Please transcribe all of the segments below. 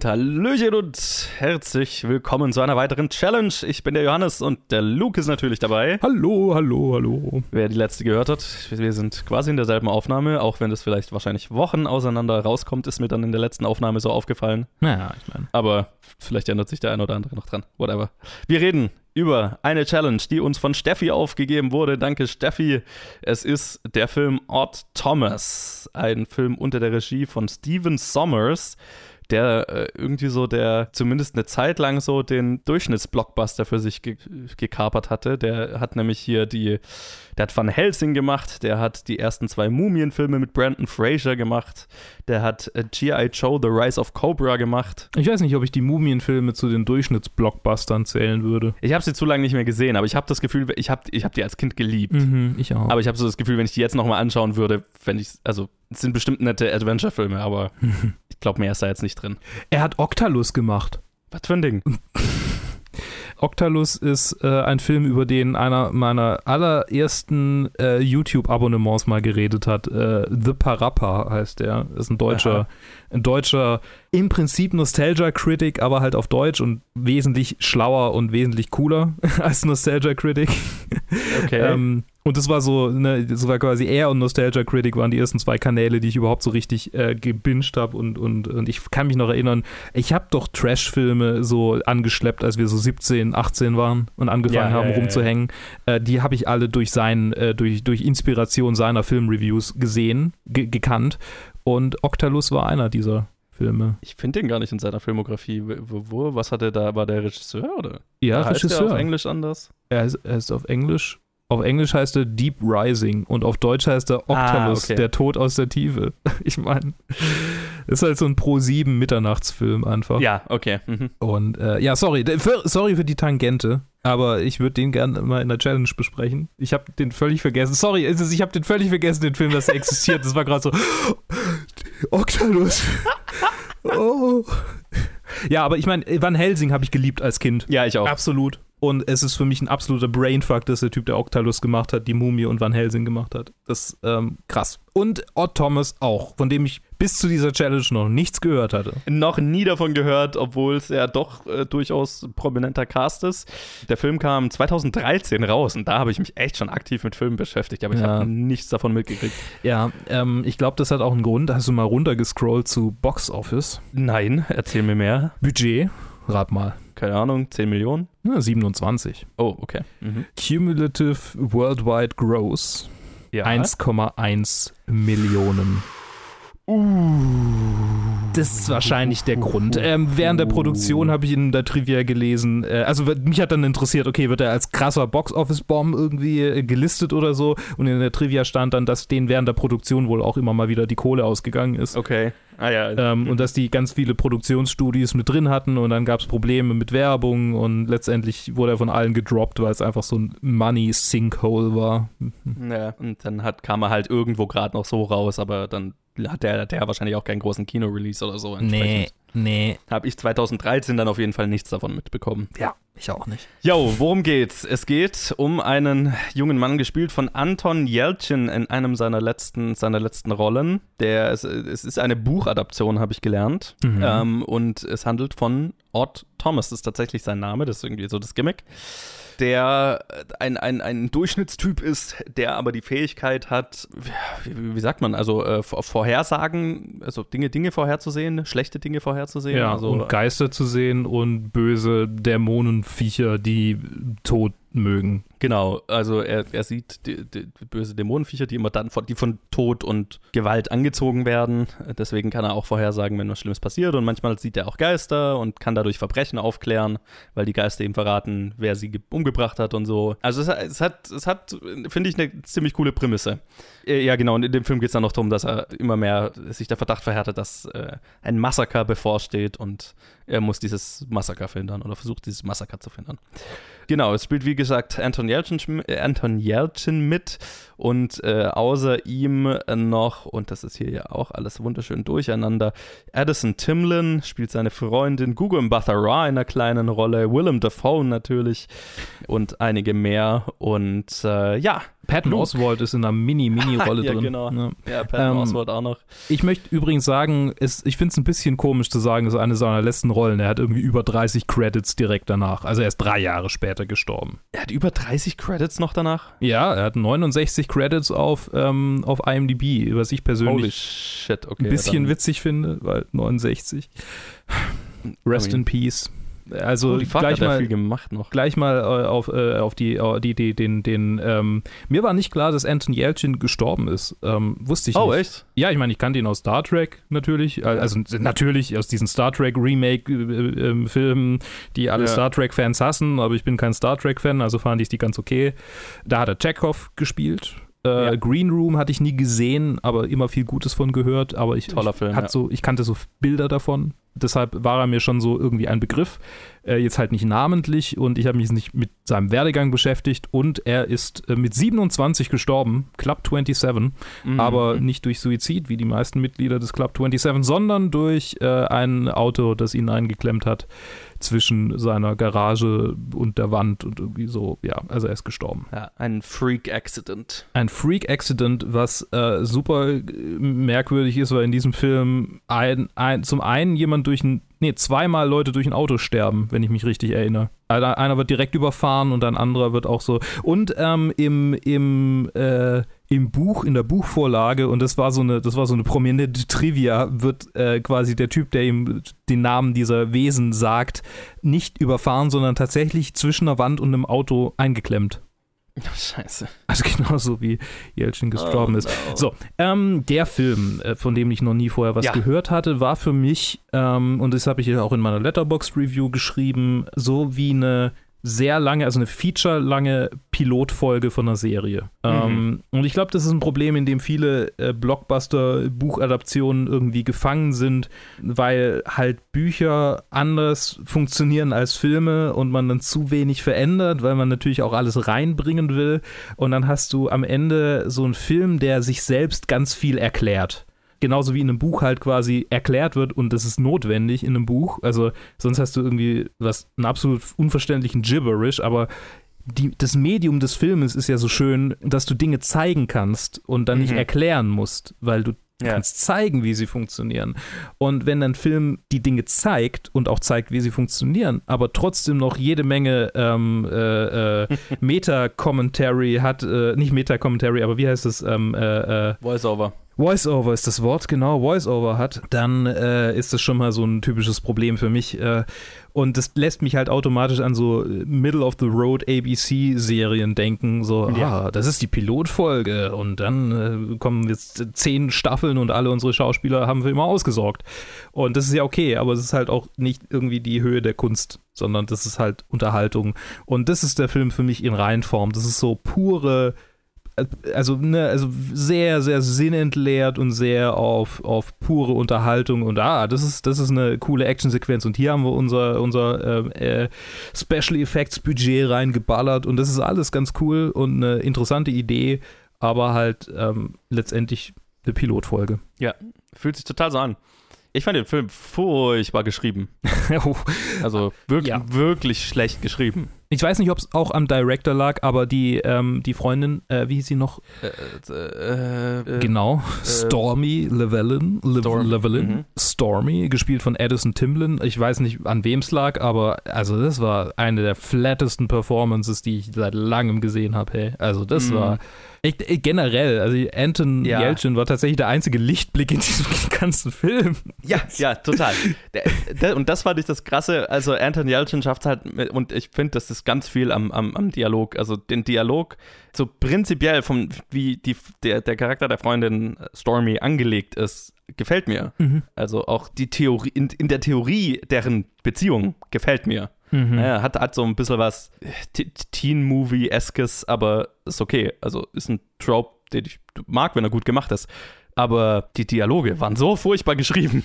Und Hallöchen und herzlich willkommen zu einer weiteren Challenge. Ich bin der Johannes und der Luke ist natürlich dabei. Hallo, hallo, hallo. Wer die letzte gehört hat, wir sind quasi in derselben Aufnahme, auch wenn das vielleicht wahrscheinlich Wochen auseinander rauskommt, ist mir dann in der letzten Aufnahme so aufgefallen. Naja, ich meine. Aber vielleicht ändert sich der ein oder andere noch dran. Whatever. Wir reden über eine Challenge, die uns von Steffi aufgegeben wurde. Danke, Steffi. Es ist der Film Odd Thomas, ein Film unter der Regie von Steven Sommers der äh, irgendwie so der zumindest eine Zeit lang so den Durchschnittsblockbuster für sich ge gekapert hatte. Der hat nämlich hier die, der hat Van Helsing gemacht, der hat die ersten zwei Mumienfilme mit Brandon Fraser gemacht, der hat äh, G.I. Joe, The Rise of Cobra gemacht. Ich weiß nicht, ob ich die Mumienfilme zu den Durchschnittsblockbustern zählen würde. Ich habe sie zu lange nicht mehr gesehen, aber ich habe das Gefühl, ich habe ich hab die als Kind geliebt. Mhm, ich auch. Aber ich habe so das Gefühl, wenn ich die jetzt nochmal anschauen würde, wenn ich, also es sind bestimmt nette Adventure-Filme, aber glaube, mehr ist da jetzt nicht drin. Er hat Octalus gemacht. Was für ein Ding? Octalus ist äh, ein Film, über den einer meiner allerersten äh, YouTube-Abonnements mal geredet hat. Äh, The Parappa heißt der. Ist ein deutscher, ein deutscher, im Prinzip Nostalgia-Critic, aber halt auf Deutsch und wesentlich schlauer und wesentlich cooler als Nostalgia-Critic. Okay. ähm, und das war so, ne, das war quasi er und Nostalgia Critic waren die ersten zwei Kanäle, die ich überhaupt so richtig äh, gebinged habe und, und, und ich kann mich noch erinnern, ich habe doch Trash-Filme so angeschleppt, als wir so 17, 18 waren und angefangen Ja, haben ja, ja, rumzuhängen. Äh, die habe ich alle durch sein, äh, durch, durch Inspiration seiner Filmreviews gesehen, ge gekannt und Octalus war einer dieser Filme. Ich finde den gar nicht in seiner Filmografie. Wo, wo was hat er da? War der Regisseur oder? Ja, Heißt Regisseur. Der auf Englisch anders? Er ist, er ist auf Englisch. Auf Englisch heißt er Deep Rising und auf Deutsch heißt er Octalus, Ah, okay. der Tod aus der Tiefe. Ich meine, ist halt so ein Pro 7 Mitternachtsfilm einfach. Ja, okay. Mhm. Und äh, ja, sorry, für, sorry für die Tangente, aber ich würde den gerne mal in der Challenge besprechen. Ich habe den völlig vergessen. Sorry, es ist, ich habe den völlig vergessen, den Film, dass er existiert. Das war gerade so Octalus. oh. Ja, aber ich meine, Van Helsing habe ich geliebt als Kind. Ja, ich auch. Absolut. Und es ist für mich ein absoluter Brainfuck, dass der Typ, der Octalus gemacht hat, die Mumie und Van Helsing gemacht hat. Das ist ähm, krass. Und Odd Thomas auch, von dem ich bis zu dieser Challenge noch nichts gehört hatte. Noch nie davon gehört, obwohl es ja doch äh, durchaus prominenter Cast ist. Der Film kam 2013 raus und da habe ich mich echt schon aktiv mit Filmen beschäftigt, aber ich Ja. habe nichts davon mitgekriegt. Ja, ähm, ich glaube, das hat auch einen Grund. Hast du mal runtergescrollt zu Box Office? Nein, erzähl mir mehr. Budget, rat mal. Keine Ahnung, 10 Millionen? Ja, 27. Oh, okay. Mhm. Cumulative Worldwide Gross Ja. 1,1 Millionen. Das ist wahrscheinlich der Grund. Ähm, während der Produktion habe ich in der Trivia gelesen, äh, also mich hat dann interessiert, okay, wird er als krasser Box-Office-Bomb irgendwie äh, gelistet oder so? Und in der Trivia stand dann, dass denen während der Produktion wohl auch immer mal wieder die Kohle ausgegangen ist. Okay. Ah ja. Ähm, und dass die ganz viele Produktionsstudios mit drin hatten und dann gab es Probleme mit Werbung und letztendlich wurde er von allen gedroppt, weil es einfach so ein Money-Sinkhole war. Ja, und dann hat, kam er halt irgendwo gerade noch so raus, aber dann hat der, der wahrscheinlich auch keinen großen Kino-Release oder so. nee. Habe ich 2013 dann auf jeden Fall nichts davon mitbekommen. Ja, ich auch nicht. Jo, worum geht's? Es geht um einen jungen Mann, gespielt von Anton Jeltsin in einem seiner letzten, seiner letzten Rollen. Der, es, es ist eine Buchadaption, habe ich gelernt. Mhm. Ähm, und es handelt von Odd Thomas, das ist tatsächlich sein Name, das ist irgendwie so das Gimmick. Der ein, ein, ein Durchschnittstyp ist, der aber die Fähigkeit hat, wie, wie sagt man, also äh, Vor- Vorhersagen, also Dinge, Dinge vorherzusehen, schlechte Dinge vorherzusehen. Ja, also, und Geister zu sehen und böse Dämonenviecher, die Tod mögen. Genau, also er, er sieht die, die, böse Dämonenviecher, die immer dann von, die von Tod und Gewalt angezogen werden. Deswegen kann er auch vorhersagen, wenn was Schlimmes passiert. Und manchmal sieht er auch Geister und kann dadurch Verbrechen aufklären, weil die Geister ihm verraten, wer sie ge- umgebracht hat und so. Also es, hat- es hat, es hat, finde ich, eine ziemlich coole Prämisse. Äh, Ja, genau, und in dem Film geht es dann noch darum, dass er immer mehr sich der Verdacht verhärtet, dass äh, ein Massaker bevorsteht und er muss dieses Massaker verhindern oder versucht, dieses Massaker zu verhindern. Genau, es spielt wie gesagt Anton Yelchin, äh, Anton Yelchin mit und äh, außer ihm noch, und das ist hier ja auch alles wunderschön durcheinander, Addison Timlin spielt seine Freundin, Gugu Mbatha-Raw in einer kleinen Rolle, Willem Dafoe natürlich und einige mehr. Und äh, ja, Patton Luke. Oswald ist in einer Mini-Mini-Rolle Ja, drin. genau. Ja. Ja, Patton Ähm, Oswalt auch noch. Ich möchte übrigens sagen, es, ich finde es ein bisschen komisch zu sagen, es ist eine seiner letzten Rollen. Er hat irgendwie über 30 Credits direkt danach. Also er ist drei Jahre später gestorben. Er hat über 30 Credits noch danach. Ja, er hat 69 Credits auf, ähm, auf IMDb, was ich persönlich shit, okay. ein bisschen dann, witzig finde, weil 69. Rest in Peace. Also Holy fuck, gleich hat mal, viel gemacht noch. gleich mal äh, auf, äh, auf die, äh, die, die, den, den, ähm, mir war nicht klar, dass Anton Yelchin gestorben ist. Ähm, wusste ich Oh, nicht. echt? Ja, ich meine, ich kannte ihn aus Star Trek natürlich, äh, also natürlich aus diesen Star Trek Remake-Filmen, die alle Ja. Star Trek-Fans hassen, aber ich bin kein Star Trek-Fan, also fand ich die ganz okay. Da hat er Chekhov gespielt. Äh, Ja. Green Room hatte ich nie gesehen, aber immer viel Gutes von gehört. Aber ich, Toller ich, Film, hat ja. so, ich kannte so Bilder davon. Deshalb war er mir schon so irgendwie ein Begriff. Äh, jetzt halt nicht namentlich und ich habe mich nicht mit seinem Werdegang beschäftigt. Und er ist äh, mit 27 gestorben, Club 27 Mhm. aber nicht durch Suizid, wie die meisten Mitglieder des Club 27, sondern durch äh, ein Auto, das ihn eingeklemmt hat zwischen seiner Garage und der Wand und irgendwie so, ja, also er ist gestorben. Ja, ein Freak-Accident. Ein Freak-Accident, was äh, super merkwürdig ist, weil in diesem Film ein, ein, zum einen jemand durch ein, nee, zweimal Leute durch ein Auto sterben, wenn ich mich richtig erinnere. Einer, wird direkt überfahren und ein anderer wird auch so. Und ähm, im, im, äh, im Buch, in der Buchvorlage, und das war so eine, das war so eine prominente Trivia, wird äh, quasi der Typ, der ihm den Namen dieser Wesen sagt, nicht überfahren, sondern tatsächlich zwischen einer Wand und einem Auto eingeklemmt. Scheiße. Also genauso wie Yelchin gestorben Oh, ist. no. So, ähm, der Film, äh, von dem ich noch nie vorher was Ja. gehört hatte, war für mich, ähm, und das habe ich ja auch in meiner Letterbox-Review geschrieben, so wie eine sehr lange, also eine feature-lange Pilotfolge von einer Serie. Ähm, und ich glaube, das ist ein Problem, in dem viele äh, Blockbuster-Buchadaptionen irgendwie gefangen sind, weil halt Bücher anders funktionieren als Filme und man dann zu wenig verändert, weil man natürlich auch alles reinbringen will. Und dann hast du am Ende so einen Film, der sich selbst ganz viel erklärt genauso wie in einem Buch halt quasi erklärt wird und das ist notwendig in einem Buch. Also sonst hast du irgendwie was, einen absolut unverständlichen Gibberish, aber die, das Medium des Filmes ist ja so schön, dass du Dinge zeigen kannst und dann nicht Mhm. erklären musst, weil du Ja. kannst zeigen, wie sie funktionieren. Und wenn ein Film die Dinge zeigt und auch zeigt, wie sie funktionieren, aber trotzdem noch jede Menge ähm, äh, äh, Meta-Commentary hat, äh, nicht Meta-Commentary, aber wie heißt es? Ähm, äh, äh, Voice-Over. Voice-Over ist das Wort, genau, Voice-Over hat, dann äh, ist das schon mal so ein typisches Problem für mich. Äh, und das lässt mich halt automatisch an so Middle-of-the-Road ABC-Serien denken. So, Ja. ah, das ist die Pilotfolge und dann äh, kommen jetzt zehn Staffeln und alle unsere Schauspieler haben wir immer ausgesorgt. Und das ist ja okay, aber es ist halt auch nicht irgendwie die Höhe der Kunst, sondern das ist halt Unterhaltung. Und das ist der Film für mich in Reinform. Das ist so pure also, ne, also sehr, sehr sinnentleert und sehr auf, auf pure Unterhaltung und ah, das ist, das ist eine coole Actionsequenz und hier haben wir unser, unser äh, äh, Special Effects Budget reingeballert und das ist alles ganz cool und eine interessante Idee, aber halt ähm, letztendlich eine Pilotfolge. Fühlt sich total so an. Ich fand den Film furchtbar geschrieben. Oh, Also wirklich, Ja. wirklich schlecht geschrieben. Ich weiß nicht, ob es auch am Director lag, aber die, ähm, die Freundin, äh, wie hieß sie noch? Äh, äh, äh, genau, Stormy Llewellyn, Le Storm. Llewellyn, Mhm. Stormy, gespielt von Addison Timlin. Ich weiß nicht, an wem es lag, aber also das war eine der flattesten Performances, die ich seit langem gesehen habe. Hey. Also das Mhm. war echt, äh, generell, also Anton Ja. Yelchin war tatsächlich der einzige Lichtblick in diesem ganzen Film. Ja, ja, total. Der, der, und das fand ich das Krasse. Also Anton Yelchin schafft es halt, mit, und ich finde, das ist ganz viel am, am, am Dialog. Also den Dialog, so prinzipiell vom, wie die, der, der Charakter der Freundin Stormy angelegt ist, gefällt mir. Also auch die Theorie, in, in der Theorie deren Beziehung gefällt mir. Mhm. Naja, hat, hat so ein bisschen was Teen-Movie-eskes, aber ist okay. Also ist ein Trope, den ich mag, wenn er gut gemacht ist. Aber die Dialoge waren so furchtbar geschrieben.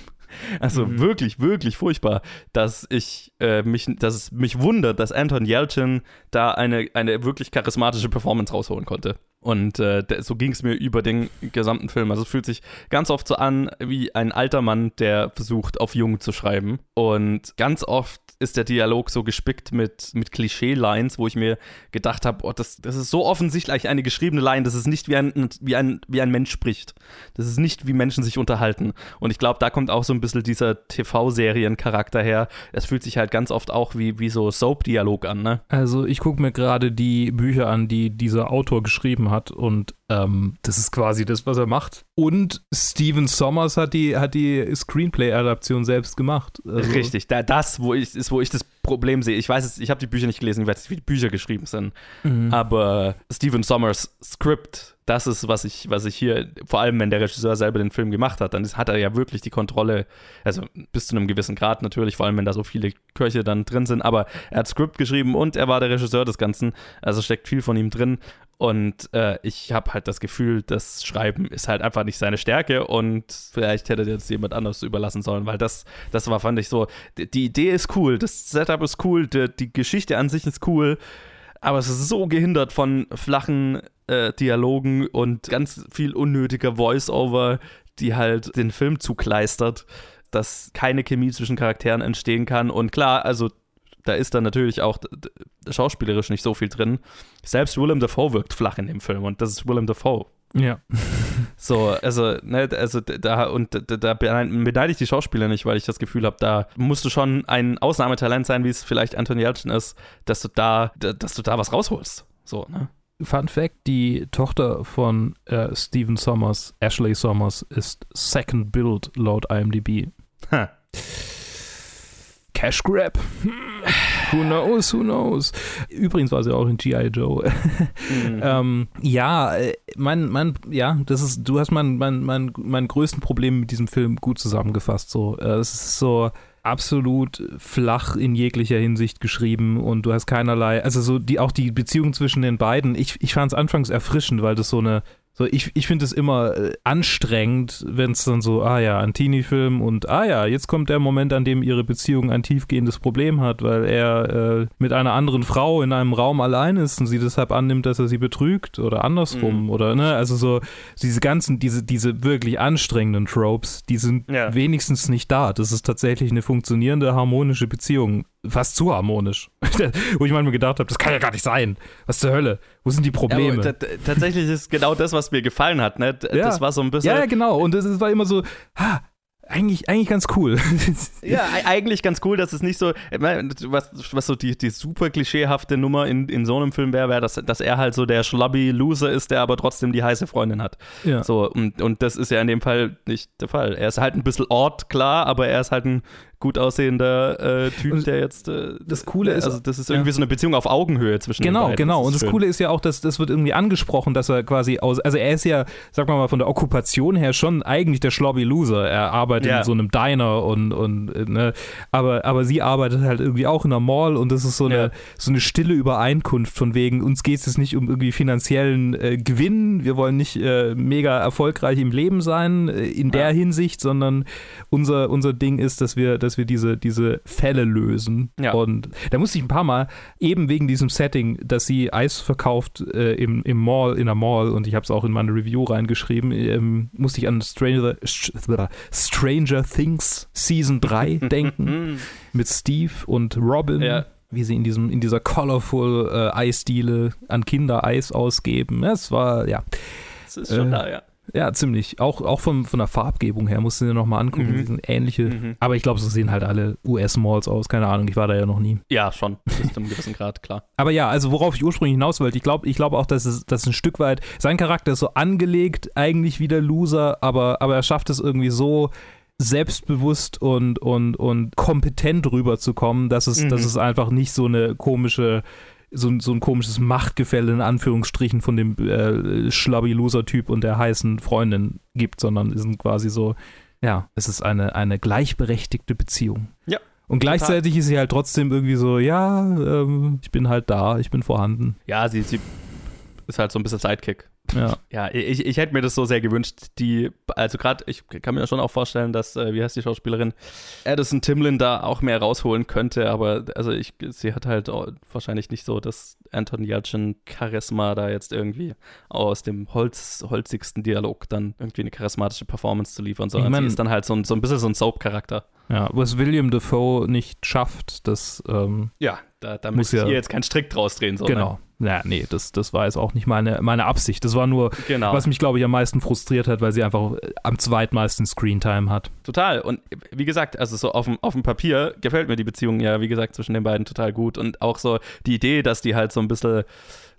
Also Mhm. wirklich, wirklich furchtbar, dass ich äh, mich, dass es mich wundert, dass Anton Yelchin da eine, eine wirklich charismatische Performance rausholen konnte. Und äh, so ging es mir über den gesamten Film. Also es fühlt sich ganz oft so an wie ein alter Mann, der versucht, auf jung zu schreiben. Und ganz oft ist der Dialog so gespickt mit, mit Klischee-Lines, wo ich mir gedacht habe, oh, das, das ist so offensichtlich eine geschriebene Line, das ist nicht wie ein, wie, ein, wie ein Mensch spricht. Das ist nicht, wie Menschen sich unterhalten. Und ich glaube, da kommt auch so ein bisschen dieser TV-Serien-Charakter her. Es fühlt sich halt ganz oft auch wie, wie so Soap-Dialog an, ne? Also ich gucke mir gerade die Bücher an, die dieser Autor geschrieben hat und ähm, das ist quasi das, was er macht. Und Steven Sommers hat die, hat die Screenplay-Adaption selbst gemacht. Also Richtig, da, das wo ich, ist, wo ich das Problem sehe. Ich weiß es, ich habe die Bücher nicht gelesen, ich weiß nicht, wie die Bücher geschrieben sind. Mhm. Aber Steven Sommers Skript, das ist, was ich, was ich hier, vor allem wenn der Regisseur selber den Film gemacht hat, dann hat er ja wirklich die Kontrolle, also bis zu einem gewissen Grad natürlich, vor allem wenn da so viele Köche dann drin sind, aber er hat Skript geschrieben und er war der Regisseur des Ganzen, also steckt viel von ihm drin und äh, ich habe halt das Gefühl, das Schreiben ist halt einfach nicht seine Stärke und vielleicht hätte jetzt jemand anderes überlassen sollen, weil das, das war, fand ich so, die, die Idee ist cool, das Setup ist cool, die, die, Geschichte an sich ist cool, aber es ist so gehindert von flachen äh, Dialogen und ganz viel unnötiger Voice-Over, die halt den Film zukleistert, dass keine Chemie zwischen Charakteren entstehen kann. Und klar, also da ist dann natürlich auch schauspielerisch nicht so viel drin. Selbst Willem Dafoe wirkt flach in dem Film und das ist Willem Dafoe. Ja. so, also, ne, also da und da, beneide ich die Schauspieler nicht, weil ich das Gefühl habe, da musst du schon ein Ausnahmetalent sein, wie es vielleicht Anthony Yelchin ist, dass du da, dass du da was rausholst. So, ne? Fun Fact: Die Tochter von äh, Steven Sommers, Ashley Sommers, ist Second Build laut IMDb. Ha. Cash Grab. Who knows, who knows. Übrigens war sie auch in G.I. Joe. Mhm. ähm, ja, äh, mein, mein, ja, das ist, du hast mein, mein, mein, mein größten Problem mit diesem Film gut zusammengefasst. So, äh, es ist so absolut flach in jeglicher Hinsicht geschrieben und du hast keinerlei, also so die, auch die Beziehung zwischen den beiden. Ich, ich fand es anfangs erfrischend, weil das so eine so, ich, ich finde es immer äh, anstrengend, wenn es dann so, ah ja, ein Teenie-Film und ah ja, jetzt kommt der Moment, an dem ihre Beziehung ein tiefgehendes Problem hat, weil er äh, mit einer anderen Frau in einem Raum allein ist und sie deshalb annimmt, dass er sie betrügt oder andersrum mhm. oder ne, also so diese ganzen, diese, diese wirklich anstrengenden Tropes, die sind ja. wenigstens nicht da. Das ist tatsächlich eine funktionierende, harmonische Beziehung fast zu harmonisch. Wo ich manchmal gedacht habe, das kann ja gar nicht sein. Was zur Hölle? Wo sind die Probleme? Ja, tatsächlich ist genau das, was mir gefallen hat. Ne? Das ja. war so ein bisschen. Ja, genau. Und es war immer so, ha, eigentlich, eigentlich ganz cool. ja, eigentlich ganz cool, dass es nicht so, was, was so die, die super klischeehafte Nummer in, in so einem Film wäre, wäre, dass, dass er halt so der schlubby Loser ist, der aber trotzdem die heiße Freundin hat. Ja. So, und, und das ist ja in dem Fall nicht der Fall. Er ist halt ein bisschen Ort, klar, aber er ist halt ein gut aussehender äh, Typ, und der jetzt. Äh, das Coole ist. Also, das ist irgendwie ja. so eine Beziehung auf Augenhöhe zwischen Genau, den beiden. genau. Und das schön. Coole ist ja auch, dass das wird irgendwie angesprochen, dass er quasi aus. Also, er ist ja, sag mal mal, von der Okkupation her schon eigentlich der Schlobby Loser. Er arbeitet ja. in so einem Diner und, und ne, aber, aber sie arbeitet halt irgendwie auch in einer Mall und das ist so eine, ja. so eine stille Übereinkunft von wegen, uns geht es jetzt nicht um irgendwie finanziellen äh, Gewinn, wir wollen nicht äh, mega erfolgreich im Leben sein äh, in der Hinsicht, sondern unser, unser Ding ist, dass wir, dass wir diese, diese Fälle lösen. Ja. Und da musste ich ein paar Mal, eben wegen diesem Setting, dass sie Eis verkauft äh, im, im Mall, in der Mall, und ich habe es auch in meine Review reingeschrieben, ähm, musste ich an Stranger, Stranger Things Season 3 denken, mit Steve und Robin. Ja wie sie in diesem in dieser colorful äh, Eisdiele an Kinder Eis ausgeben. Es war ja. Das ist schon äh, da, ja. Ja, ziemlich. Auch, auch von, von der Farbgebung her musst du dir nochmal angucken. Mhm. Die sind ähnliche. Mhm. Aber ich glaube, so sehen halt alle US-Malls aus. Keine Ahnung, ich war da ja noch nie. Ja, schon. Bis zu einem gewissen Grad, klar. Aber ja, also worauf ich ursprünglich hinaus wollte, ich glaube ich glaub auch, dass es dass ein Stück weit, sein Charakter ist so angelegt, eigentlich wie der Loser, aber, aber er schafft es irgendwie so, selbstbewusst und, und, und kompetent rüberzukommen, dass es, mhm. dass es einfach nicht so eine komische so, so ein komisches Machtgefälle in Anführungsstrichen von dem äh, Schlabby-Loser-Typ und der heißen Freundin gibt, sondern es sind quasi so, ja, es ist eine, eine gleichberechtigte Beziehung. Ja. Und gleichzeitig Total. ist sie halt trotzdem irgendwie so, ja, ähm, ich bin halt da, ich bin vorhanden. Ja, sie, sie ist halt so ein bisschen Sidekick. Ja, ja ich, ich hätte mir das so sehr gewünscht. Die, also gerade, ich kann mir schon auch vorstellen, dass, äh, wie heißt die Schauspielerin, Addison Timlin da auch mehr rausholen könnte, aber also ich, sie hat halt wahrscheinlich nicht so das Anton Yelchin Charisma da jetzt irgendwie aus dem Holz, holzigsten Dialog dann irgendwie eine charismatische Performance zu liefern, sondern ich mein, sie ist dann halt so ein, so ein bisschen so ein Soap-Charakter. Ja, was William Defoe nicht schafft, das ähm, Ja, da, da Muss müsst ihr ja- jetzt keinen Strick draus drehen. So, genau. Ja, nee, das, das war jetzt auch nicht meine, meine Absicht. Das war nur? Genau. was mich, glaube ich, am meisten frustriert hat, weil sie einfach äh, am zweitmeisten Screentime hat. Total. Und wie gesagt, also so auf dem, auf dem Papier gefällt mir die Beziehung ja, wie gesagt, zwischen den beiden total gut. Und auch so die Idee, dass die halt so ein bisschen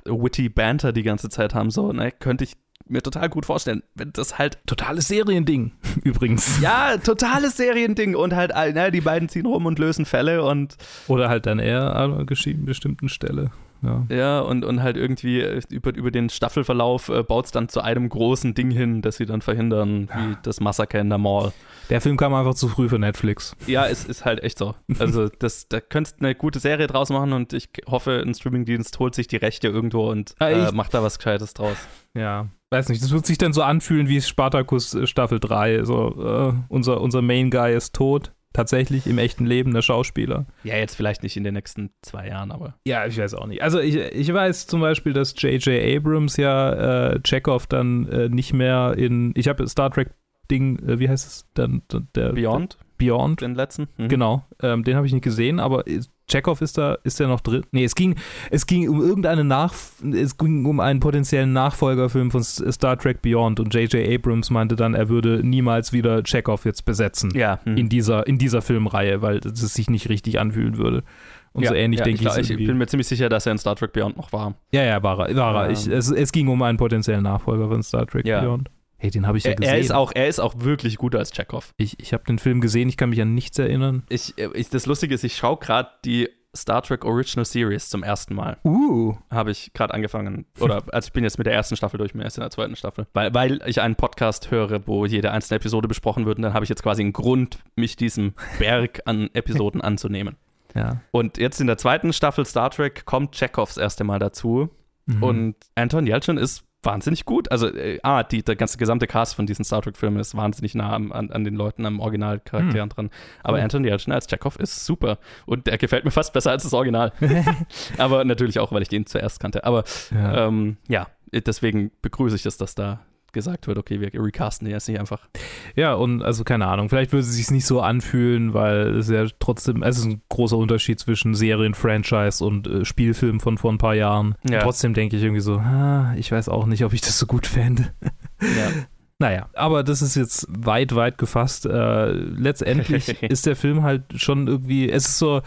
witty Banter die ganze Zeit haben, so, ne, könnte ich mir total gut vorstellen. Wenn das halt, Totales Seriending, übrigens. ja, totales Seriending und halt, all- ne, die beiden ziehen rum und lösen Fälle und Oder halt dann eher an einer bestimmten Stelle. Ja. ja, und, und halt irgendwie äh, über, über den Staffelverlauf äh, baut es dann zu einem großen Ding hin, das sie dann verhindern, wie das Massaker in der Mall. Der Film kam einfach zu früh für Netflix. Ja, es ist halt echt so. Also, das, da könntest du eine gute Serie draus machen und ich hoffe, ein Streamingdienst holt sich die Rechte irgendwo und Ah, äh, macht da was Gescheites draus. Ja. Weiß nicht, das wird sich dann so anfühlen wie Spartacus äh, Staffel 3. So, äh, unser, unser Main Guy ist tot. Tatsächlich im echten Leben, der Schauspieler. Ja, jetzt vielleicht nicht in den nächsten zwei Jahren, aber. Ja, ich weiß auch nicht. Also ich, ich weiß zum Beispiel, dass J.J. Abrams ja äh, Chekhov dann äh, nicht mehr in, ich habe Star Trek Ding, äh, wie heißt es dann? Der, Beyond, Der, Beyond, den letzten? Mhm. genau. Ähm, den habe ich nicht gesehen, aber ist- Chekhov ist da, ist der noch drin? Nee, es ging, es ging um irgendeine Nach, es ging um einen potenziellen Nachfolgerfilm von Star Trek Beyond und J.J. Abrams meinte dann, er würde niemals wieder Chekhov jetzt besetzen Ja, mhm. in dieser, in dieser Filmreihe, weil es sich nicht richtig anfühlen würde. Und ja, so ähnlich ja, denke ich, ich, es ich bin mir ziemlich sicher, dass er in Star Trek Beyond noch war. Ja, ja, war er. War er. Ich, Ähm. es, es ging um einen potenziellen Nachfolger von Star Trek Ja. Beyond. Hey, den habe ich ja Er, gesehen. er, ist auch, er ist auch wirklich gut als Chekhov. ich ich habe den Film gesehen, ich kann mich an nichts erinnern. Ich, äh, ich, das Lustige ist, ich schaue gerade die Star Trek Original Series zum ersten Mal. Uh. Habe ich gerade angefangen. Oder also ich bin jetzt mit der ersten Staffel durch, mir erst in der zweiten Staffel. Weil, weil ich einen Podcast höre, wo jede einzelne Episode besprochen wird. Und dann habe ich jetzt quasi einen Grund, mich diesem Berg an Episoden anzunehmen. Ja. Und jetzt in der zweiten Staffel Star Trek kommt Chekhov das erste Mal dazu. Mhm. Und Anton Yelchin ist wahnsinnig gut. Also, äh, ah, die, der ganze gesamte Cast von diesen Star Trek-Filmen ist wahnsinnig nah an, an den Leuten, am Originalcharakteren dran. Aber Cool. Anton Yelchin als Chekhov ist super. Und der gefällt mir fast besser als das Original. Aber natürlich auch, weil ich den zuerst kannte. Aber ja. ähm, ja, deswegen begrüße ich es, dass da gesagt wird, okay, wir recasten den jetzt nicht einfach. ja, und also keine Ahnung, vielleicht würde es sich nicht so anfühlen, weil es ja trotzdem, es ist ein großer Unterschied zwischen Serien-Franchise und äh, Spielfilm von vor ein paar Jahren. Ja. Trotzdem denke ich irgendwie so, ah, ich weiß auch nicht, ob ich das so gut fände. Ja. Naja, aber das ist jetzt weit, weit gefasst. Äh, letztendlich ist der Film halt schon irgendwie, es ist so,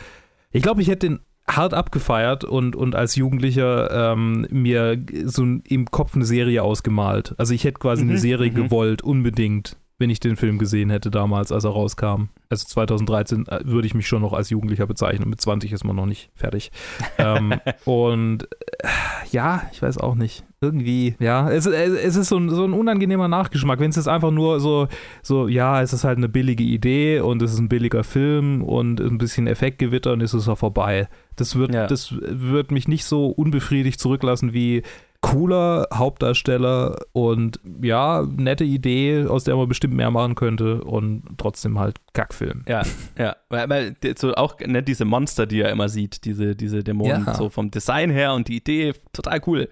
ich glaube, ich hätte den hart abgefeiert und, und als Jugendlicher ähm, mir so im Kopf eine Serie ausgemalt. Also ich hätte quasi Mhm, eine Serie mhm. gewollt, unbedingt, wenn ich den Film gesehen hätte damals, als er rauskam. Also 2013 äh, würde ich mich schon noch als Jugendlicher bezeichnen. Mit 20 ist man noch nicht fertig. ähm, und äh, ja, ich weiß auch nicht. Irgendwie, ja, es, es es ist so ein, so ein unangenehmer Nachgeschmack. Wenn es jetzt einfach nur so, so, ja, es ist halt eine billige Idee und es ist ein billiger Film und ein bisschen Effektgewitter und es ist auch vorbei. Das wird, Ja. das wird mich nicht so unbefriedigt zurücklassen wie cooler Hauptdarsteller und ja, nette Idee, aus der man bestimmt mehr machen könnte und trotzdem halt Kackfilm. Ja, ja, weil, weil so auch ne, diese Monster, die er immer sieht, diese, diese Dämonen, Ja. so vom Design her und die Idee, total cool.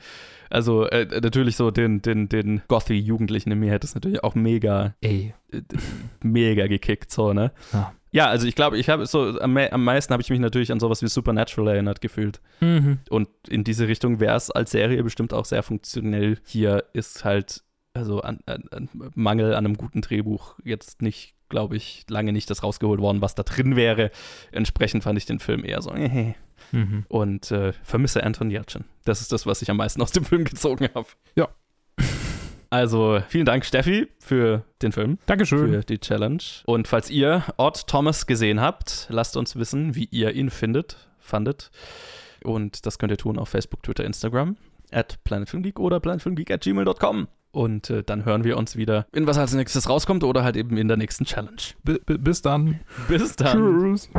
Also äh, natürlich so den, den, den Gothy-Jugendlichen in mir hätte es natürlich auch mega, Ey. äh, mega gekickt, so, ne? Ja. Ja, also ich glaube, ich habe so, am, am meisten habe ich mich natürlich an sowas wie Supernatural erinnert gefühlt. Mhm. Und in diese Richtung wäre es als Serie bestimmt auch sehr funktionell. Hier ist halt, also an, an, an Mangel an einem guten Drehbuch jetzt nicht, glaube ich, lange nicht das rausgeholt worden, was da drin wäre. Entsprechend fand ich den Film eher so, äh, Mhm. und äh, vermisse Anton Yelchin. Das ist das, was ich am meisten aus dem Film gezogen habe. Ja. Also vielen Dank, Steffi, für den Film, Dankeschön. für die Challenge. Und falls ihr Odd Thomas gesehen habt, lasst uns wissen, wie ihr ihn findet, fandet. Und das könnt ihr tun auf Facebook, Twitter, Instagram, at planetfilmgeek oder planetfilmgeek at gmail.com. Und äh, dann hören wir uns wieder, in was als nächstes rauskommt oder halt eben in der nächsten Challenge. B bis dann. Bis dann. Tschüss.